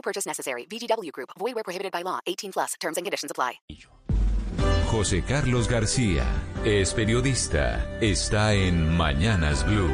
No purchase necessary. VGW Group. Void where prohibited by law. 18 plus. Terms and conditions apply. José Carlos García es periodista. Está en Mañanas Blue.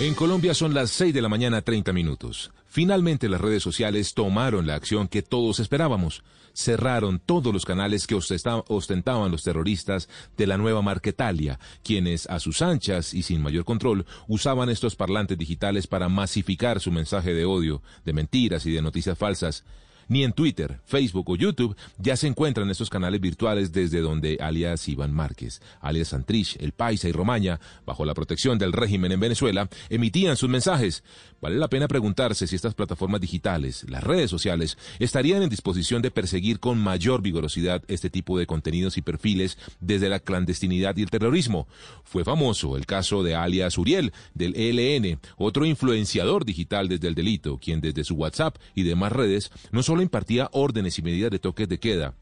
En Colombia son las 6 de la mañana 30 minutos. Finalmente las redes sociales tomaron la acción que todos esperábamos. Cerraron todos los canales que ostentaban los terroristas de la nueva Marquetalia, quienes a sus anchas y sin mayor control usaban estos parlantes digitales para masificar su mensaje de odio, de mentiras y de noticias falsas. Ni en Twitter, Facebook o YouTube ya se encuentran estos canales virtuales desde donde alias Iván Márquez, alias Santrich, El Paisa y Romaña, bajo la protección del régimen en Venezuela, emitían sus mensajes. Vale la pena preguntarse si estas plataformas digitales, las redes sociales, estarían en disposición de perseguir con mayor vigorosidad este tipo de contenidos y perfiles desde la clandestinidad y el terrorismo. Fue famoso el caso de alias Uriel, del ELN, otro influenciador digital desde el delito, quien desde su WhatsApp y demás redes no solo impartía órdenes y medidas de toques de queda,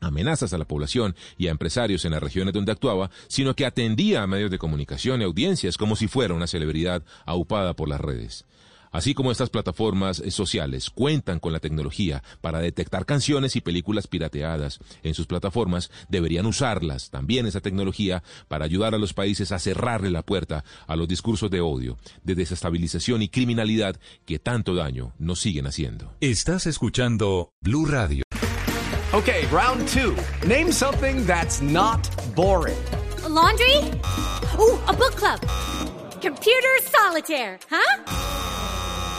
amenazas a la población y a empresarios en las regiones donde actuaba, sino que atendía a medios de comunicación y audiencias como si fuera una celebridad aupada por las redes. Así como estas plataformas sociales cuentan con la tecnología para detectar canciones y películas pirateadas en sus plataformas, deberían usarlas también esa tecnología para ayudar a los países a cerrarle la puerta a los discursos de odio, de desestabilización y criminalidad que tanto daño nos siguen haciendo. Estás escuchando Blue Radio. Okay, round two. Name something that's not boring. laundry? Ooh, a book club. Computer solitaire, huh?